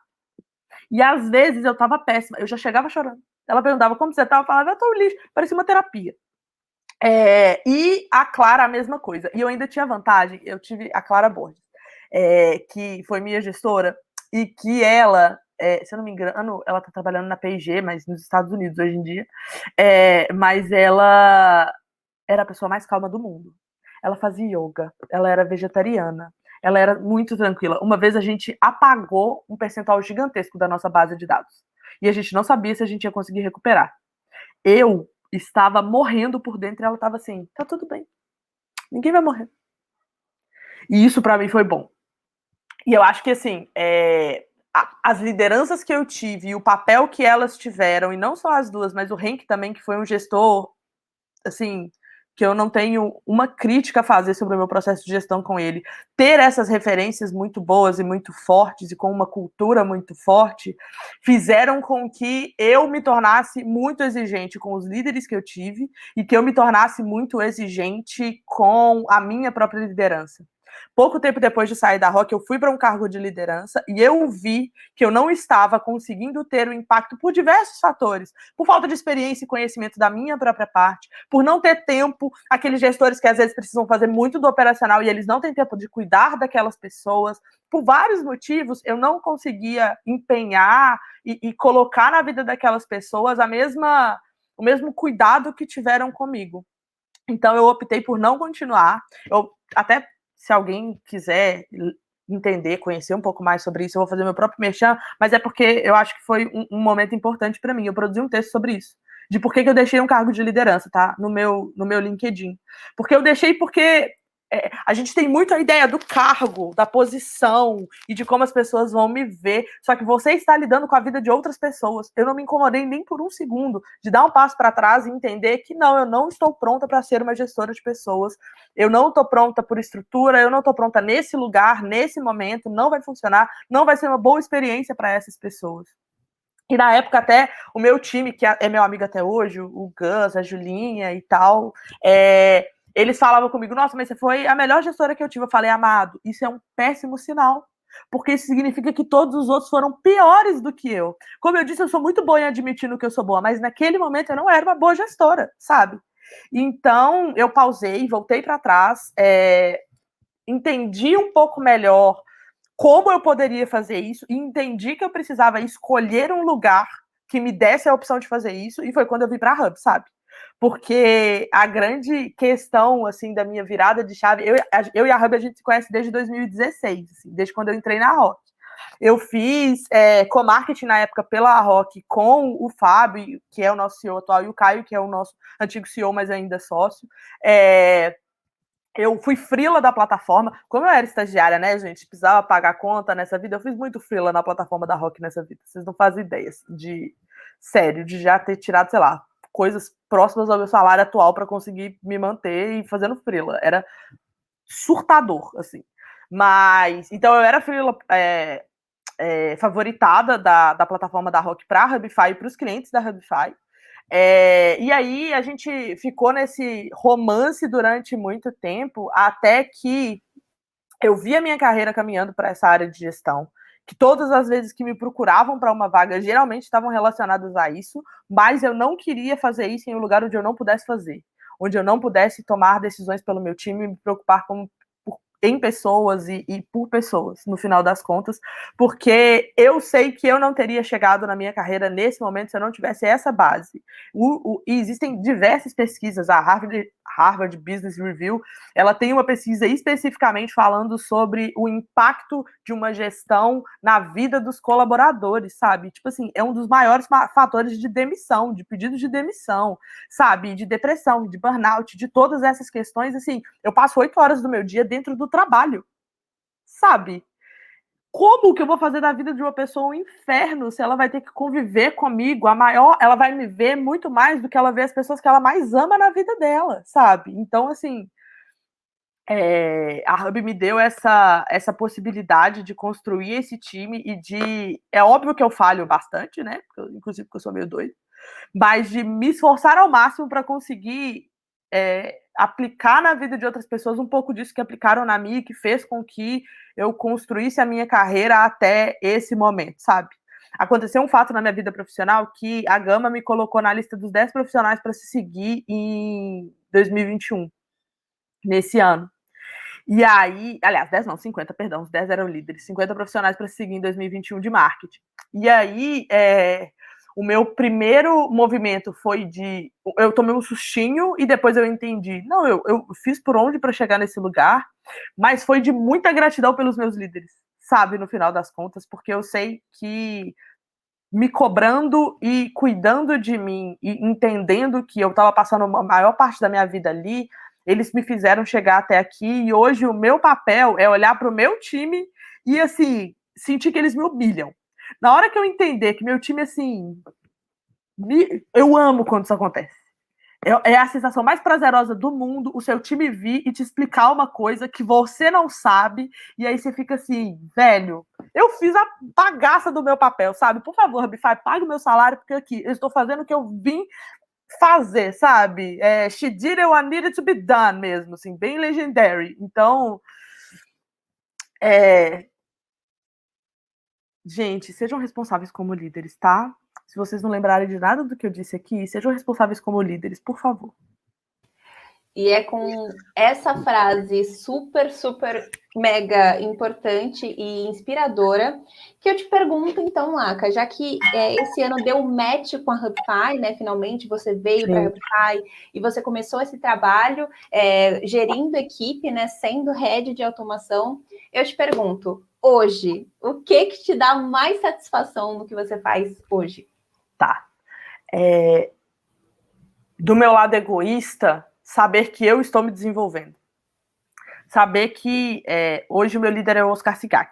E às vezes eu tava péssima, eu já chegava chorando. Ela perguntava como você tá, eu falava, eu tô lixo, parecia uma terapia. É, e a Clara, a mesma coisa. E eu ainda tinha vantagem, eu tive a Clara Borges, é, que foi minha gestora, e que ela é, se eu não me engano, ela está trabalhando na P&G, mas nos Estados Unidos hoje em dia. É, mas ela era a pessoa mais calma do mundo. Ela fazia yoga, ela era vegetariana, ela era muito tranquila. Uma vez a gente apagou um percentual gigantesco da nossa base de dados. E a gente não sabia se a gente ia conseguir recuperar. Eu estava morrendo por dentro e ela estava assim: tá tudo bem. Ninguém vai morrer. E isso para mim foi bom. E eu acho que assim, é, as lideranças que eu tive e o papel que elas tiveram, e não só as duas, mas o Henk também, que foi um gestor, assim, que eu não tenho uma crítica a fazer sobre o meu processo de gestão com ele. Ter essas referências muito boas e muito fortes e com uma cultura muito forte fizeram com que eu me tornasse muito exigente com os líderes que eu tive e que eu me tornasse muito exigente com a minha própria liderança. Pouco tempo depois de sair da Rock, eu fui para um cargo de liderança e eu vi que eu não estava conseguindo ter o impacto por diversos fatores, por falta de experiência e conhecimento da minha própria parte, por não ter tempo, aqueles gestores que às vezes precisam fazer muito do operacional e eles não têm tempo de cuidar daquelas pessoas, por vários motivos, eu não conseguia empenhar e, e colocar na vida daquelas pessoas a mesma o mesmo cuidado que tiveram comigo. Então eu optei por não continuar. Eu até se alguém quiser entender, conhecer um pouco mais sobre isso, eu vou fazer meu próprio merchan, mas é porque eu acho que foi um, um momento importante para mim. Eu produzi um texto sobre isso. De por que, que eu deixei um cargo de liderança, tá? No meu, no meu LinkedIn. Porque eu deixei porque é, a gente tem muito a ideia do cargo, da posição e de como as pessoas vão me ver. Só que você está lidando com a vida de outras pessoas. Eu não me incomodei nem por um segundo de dar um passo para trás e entender que não, eu não estou pronta para ser uma gestora de pessoas. Eu não estou pronta por estrutura, eu não estou pronta nesse lugar, nesse momento, não vai funcionar, não vai ser uma boa experiência para essas pessoas. E na época, até o meu time, que é meu amigo até hoje, o Gus, a Julinha e tal, é, eles falavam comigo, nossa, mas você foi a melhor gestora que eu tive. Eu falei, amado, isso é um péssimo sinal. Porque isso significa que todos os outros foram piores do que eu. Como eu disse, eu sou muito boa em admitindo que eu sou boa, mas naquele momento eu não era uma boa gestora, sabe? Então eu pausei, voltei para trás, é, entendi um pouco melhor como eu poderia fazer isso e entendi que eu precisava escolher um lugar que me desse a opção de fazer isso e foi quando eu vim para a Hub, sabe? Porque a grande questão assim da minha virada de chave, eu, eu e a Hub a gente se conhece desde 2016, assim, desde quando eu entrei na Rock. Eu fiz é, co-marketing na época pela Rock com o Fábio, que é o nosso CEO atual, e o Caio, que é o nosso antigo CEO, mas ainda sócio. É, eu fui frila da plataforma. Como eu era estagiária, né, gente? Precisava pagar conta nessa vida. Eu fiz muito frila na plataforma da Rock nessa vida. Vocês não fazem ideia de sério, de já ter tirado, sei lá, coisas próximas ao meu salário atual para conseguir me manter e fazendo freela. Era surtador, assim. Mas, então eu era freela é, é, favoritada da, da plataforma da Rock para a Hubify e para os clientes da Hubify. É, e aí a gente ficou nesse romance durante muito tempo, até que eu vi a minha carreira caminhando para essa área de gestão que todas as vezes que me procuravam para uma vaga geralmente estavam relacionadas a isso, mas eu não queria fazer isso em um lugar onde eu não pudesse fazer, onde eu não pudesse tomar decisões pelo meu time e me preocupar com, em pessoas e, e, por pessoas, no final das contas, porque eu sei que eu não teria chegado na minha carreira nesse momento se eu não tivesse essa base. O, o, e existem diversas pesquisas, a Harvard, Harvard Business Review, ela tem uma pesquisa especificamente falando sobre o impacto de uma gestão na vida dos colaboradores, sabe? Tipo assim, é um dos maiores fatores de demissão, de pedido de demissão, sabe? De depressão, de burnout, de todas essas questões, assim, eu passo oito horas do meu dia dentro do trabalho, sabe? Como que eu vou fazer da vida de uma pessoa um inferno se ela vai ter que conviver comigo? A maior, ela vai me ver muito mais do que ela vê as pessoas que ela mais ama na vida dela, sabe? Então, assim, é, a Hub me deu essa, essa possibilidade de construir esse time e de. É óbvio que eu falho bastante, né? Inclusive porque eu sou meio doido, mas de me esforçar ao máximo para conseguir é, aplicar na vida de outras pessoas um pouco disso que aplicaram na minha, que fez com que eu construísse a minha carreira até esse momento, sabe? Aconteceu um fato na minha vida profissional que a Gama me colocou na lista dos 10 profissionais para se seguir em 2021, nesse ano. E aí, aliás, 10 não, 50, perdão, os 10 eram líderes, 50 profissionais para se seguir em 2021 de marketing. E aí, é, o meu primeiro movimento foi de. Eu tomei um sustinho e depois eu entendi. Não, eu, eu fiz por onde para chegar nesse lugar, mas foi de muita gratidão pelos meus líderes, sabe, no final das contas, porque eu sei que me cobrando e cuidando de mim e entendendo que eu estava passando a maior parte da minha vida ali, eles me fizeram chegar até aqui e hoje o meu papel é olhar para o meu time e assim sentir que eles me humilham na hora que eu entender que meu time, assim. Me, eu amo quando isso acontece. É, é, a sensação mais prazerosa do mundo o seu time vir e te explicar uma coisa que você não sabe, e aí você fica assim, velho, eu fiz a bagaça do meu papel, sabe? Por favor, Rabify, pague o meu salário, porque aqui eu estou fazendo o que eu vim fazer, sabe? É, she did it what needed to be done mesmo, assim, bem legendary. Então, é, Gente, sejam responsáveis como líderes, tá? Se vocês não lembrarem de nada do que eu disse aqui, sejam responsáveis como líderes, por favor.
E é com essa frase super, super mega importante e inspiradora que eu te pergunto, então, Laca, já que é, esse ano deu match com a HubFi, né? Finalmente você veio para a HubFi e você começou esse trabalho é, gerindo equipe, né? Sendo head de automação. Eu te pergunto, hoje, o que que te dá mais satisfação no que você faz hoje?
Tá. É... Do meu lado egoísta, saber que eu estou me desenvolvendo. Saber que é, hoje o meu líder é o Oscar Sigak.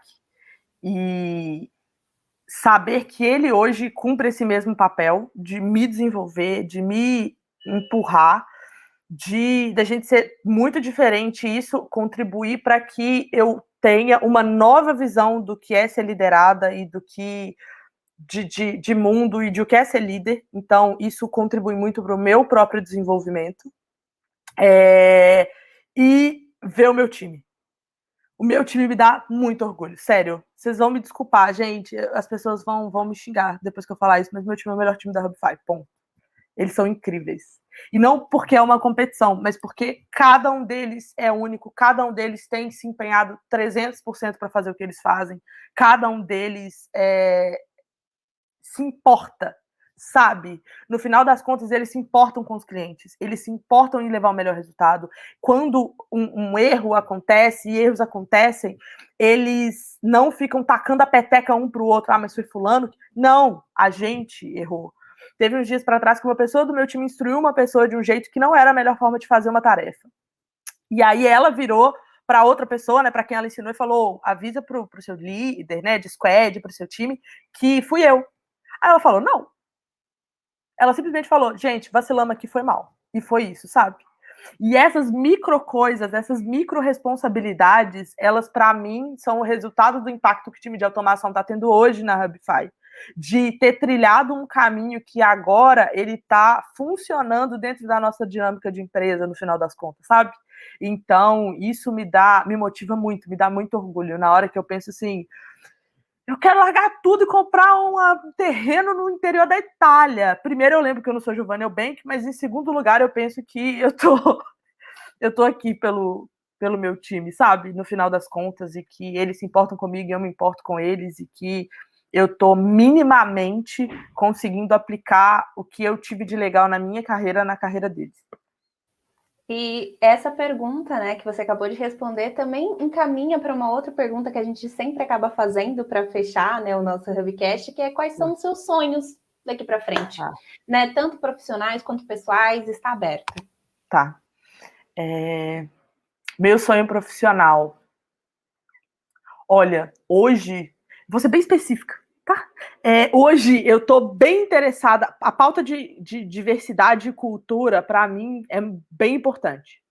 E saber que ele hoje cumpre esse mesmo papel de me desenvolver, de me empurrar, de da gente ser muito diferente, isso contribuir para que eu tenha uma nova visão do que é ser liderada e do que de, de, de mundo e de o que é ser líder. Então, isso contribui muito para o meu próprio desenvolvimento. É, e ver o meu time. O meu time me dá muito orgulho, sério. Vocês vão me desculpar, gente. As pessoas vão, vão me xingar depois que eu falar isso, mas meu time é o melhor time da Hub5. Ponto. Eles são incríveis. E não porque é uma competição, mas porque cada um deles é único, cada um deles tem se empenhado 300% para fazer o que eles fazem, cada um deles é, se importa, sabe? No final das contas, eles se importam com os clientes, eles se importam em levar o melhor resultado. Quando um, um erro acontece, e erros acontecem, eles não ficam tacando a peteca um para o outro, ah, mas foi fulano. Não, a gente errou Teve uns dias para trás que uma pessoa do meu time instruiu uma pessoa de um jeito que não era a melhor forma de fazer uma tarefa. E aí ela virou para outra pessoa, né, para quem ela ensinou, e falou: avisa para o seu líder, né, de squad, para o seu time, que fui eu. Aí ela falou: não. Ela simplesmente falou: gente, vacilamos aqui, foi mal. E foi isso, sabe? E essas micro coisas, essas micro responsabilidades, elas para mim são o resultado do impacto que o time de automação está tendo hoje na Hubify de ter trilhado um caminho que agora ele está funcionando dentro da nossa dinâmica de empresa, no final das contas, sabe? Então, isso me dá, me motiva muito, me dá muito orgulho. Na hora que eu penso assim, eu quero largar tudo e comprar um terreno no interior da Itália. Primeiro, eu lembro que eu não sou Giovanni Bank, mas em segundo lugar, eu penso que eu tô, eu tô aqui pelo, pelo meu time, sabe? No final das contas, e que eles se importam comigo e eu me importo com eles, e que eu estou minimamente conseguindo aplicar o que eu tive de legal na minha carreira na carreira deles.
E essa pergunta, né, que você acabou de responder, também encaminha para uma outra pergunta que a gente sempre acaba fazendo para fechar, né, o nosso Hubcast, que é quais são os seus sonhos daqui para frente, ah. né, tanto profissionais quanto pessoais, está aberto.
Tá. É... Meu sonho profissional. Olha, hoje, vou ser bem específica. Tá? É, hoje eu estou bem interessada. A pauta de, de diversidade e cultura, para mim, é bem importante.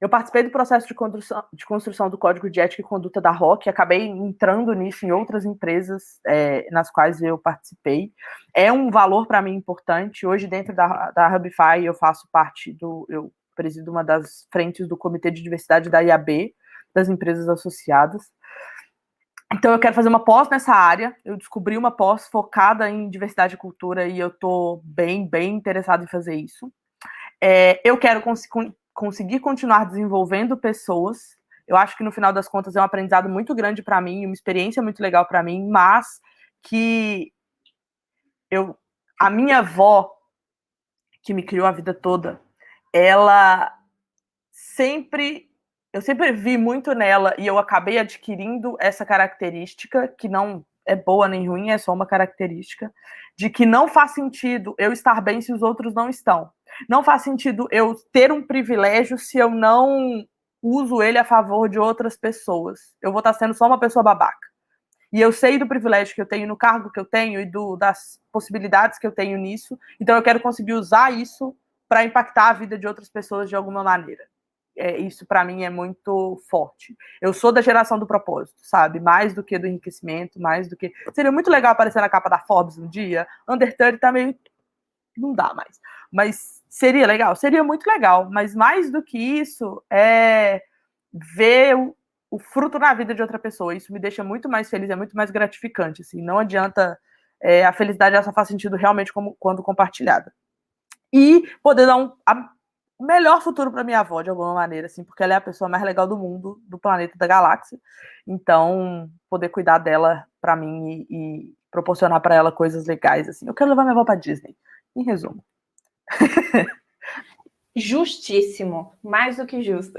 Eu participei do processo de construção, de construção do Código de Ética e Conduta da ROC, acabei entrando nisso em outras empresas é, nas quais eu participei. É um valor para mim importante. Hoje, dentro da, da Hubify, eu faço parte do. Eu presido uma das frentes do Comitê de Diversidade da IAB, das empresas associadas. Então, eu quero fazer uma pós nessa área. Eu descobri uma pós focada em diversidade e cultura e eu estou bem, bem interessado em fazer isso. É, eu quero cons conseguir continuar desenvolvendo pessoas. Eu acho que no final das contas é um aprendizado muito grande para mim, uma experiência muito legal para mim, mas que eu, a minha avó, que me criou a vida toda, ela sempre eu sempre vi muito nela e eu acabei adquirindo essa característica, que não é boa nem ruim, é só uma característica, de que não faz sentido eu estar bem se os outros não estão. Não faz sentido eu ter um privilégio se eu não uso ele a favor de outras pessoas. Eu vou estar sendo só uma pessoa babaca. E eu sei do privilégio que eu tenho no cargo que eu tenho e do, das possibilidades que eu tenho nisso, então eu quero conseguir usar isso para impactar a vida de outras pessoas de alguma maneira é, isso para mim é muito forte. Eu sou da geração do propósito, sabe? Mais do que do enriquecimento, mais do que. Seria muito legal aparecer na capa da Forbes um dia. Under 30 tá meio. Não dá mais. Mas seria legal? Seria muito legal. Mas mais do que isso, é ver o, o fruto na vida de outra pessoa. Isso me deixa muito mais feliz, é muito mais gratificante. Assim. Não adianta. É, a felicidade só faz sentido realmente como, quando compartilhada. E poder dar um. A, melhor futuro para minha avó, de alguma maneira, assim, porque ela é a pessoa mais legal do mundo, do planeta, da galáxia. Então, poder cuidar dela para mim e, e proporcionar para ela coisas legais, assim. Eu quero levar minha avó para Disney, em resumo.
Justíssimo, mais do que justo.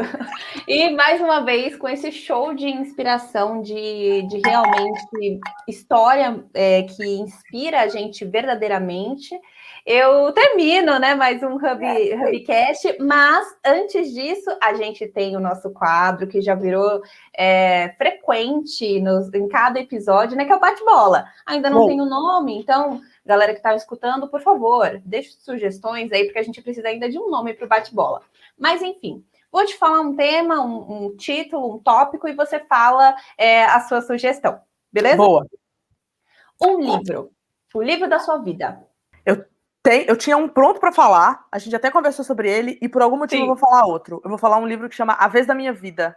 E mais uma vez, com esse show de inspiração, de, de realmente história é, que inspira a gente verdadeiramente eu termino, né, mais um Hub, é, Hubcast, mas antes disso, a gente tem o nosso quadro que já virou é, frequente nos, em cada episódio, né, que é o bate-bola. Ainda não Bom. tem o um nome, então, galera que está escutando, por favor, deixe sugestões aí, porque a gente precisa ainda de um nome para o bate-bola. Mas, enfim, vou te falar um tema, um, um título, um tópico, e você fala é, a sua sugestão, beleza?
Boa.
Um livro, o livro da sua vida.
Eu tem, eu tinha um pronto para falar, a gente até conversou sobre ele, e por algum motivo Sim. eu vou falar outro. Eu vou falar um livro que chama A Vez da Minha Vida.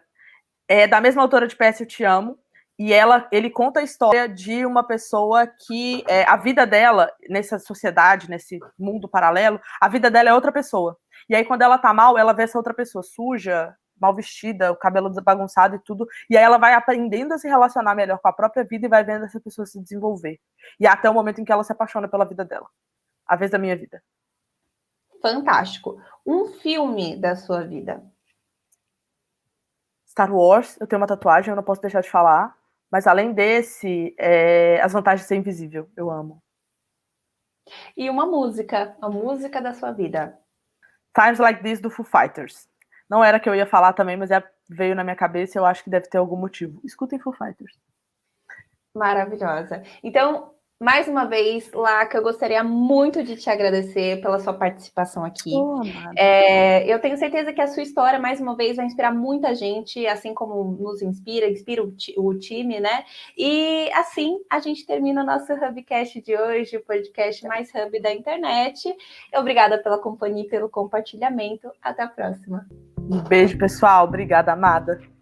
É da mesma autora de PS Eu Te Amo, e ela, ele conta a história de uma pessoa que é, a vida dela, nessa sociedade, nesse mundo paralelo, a vida dela é outra pessoa. E aí, quando ela tá mal, ela vê essa outra pessoa suja, mal vestida, o cabelo bagunçado e tudo. E aí ela vai aprendendo a se relacionar melhor com a própria vida e vai vendo essa pessoa se desenvolver. E até o momento em que ela se apaixona pela vida dela a vez da minha vida.
Fantástico. Um filme da sua vida.
Star Wars, eu tenho uma tatuagem, eu não posso deixar de falar. Mas além desse, é... as vantagens de ser invisível, eu amo.
E uma música, a música da sua vida.
Times Like This do Foo Fighters. Não era que eu ia falar também, mas é, veio na minha cabeça e eu acho que deve ter algum motivo. Escutem Foo Fighters.
Maravilhosa. Então, mais uma vez, Laca, eu gostaria muito de te agradecer pela sua participação aqui. Oh, é, eu tenho certeza que a sua história, mais uma vez, vai inspirar muita gente, assim como nos inspira, inspira o, o time, né? E assim a gente termina o nosso Hubcast de hoje, o podcast mais hub da internet. Obrigada pela companhia e pelo compartilhamento. Até a próxima.
Um beijo, pessoal. Obrigada, amada.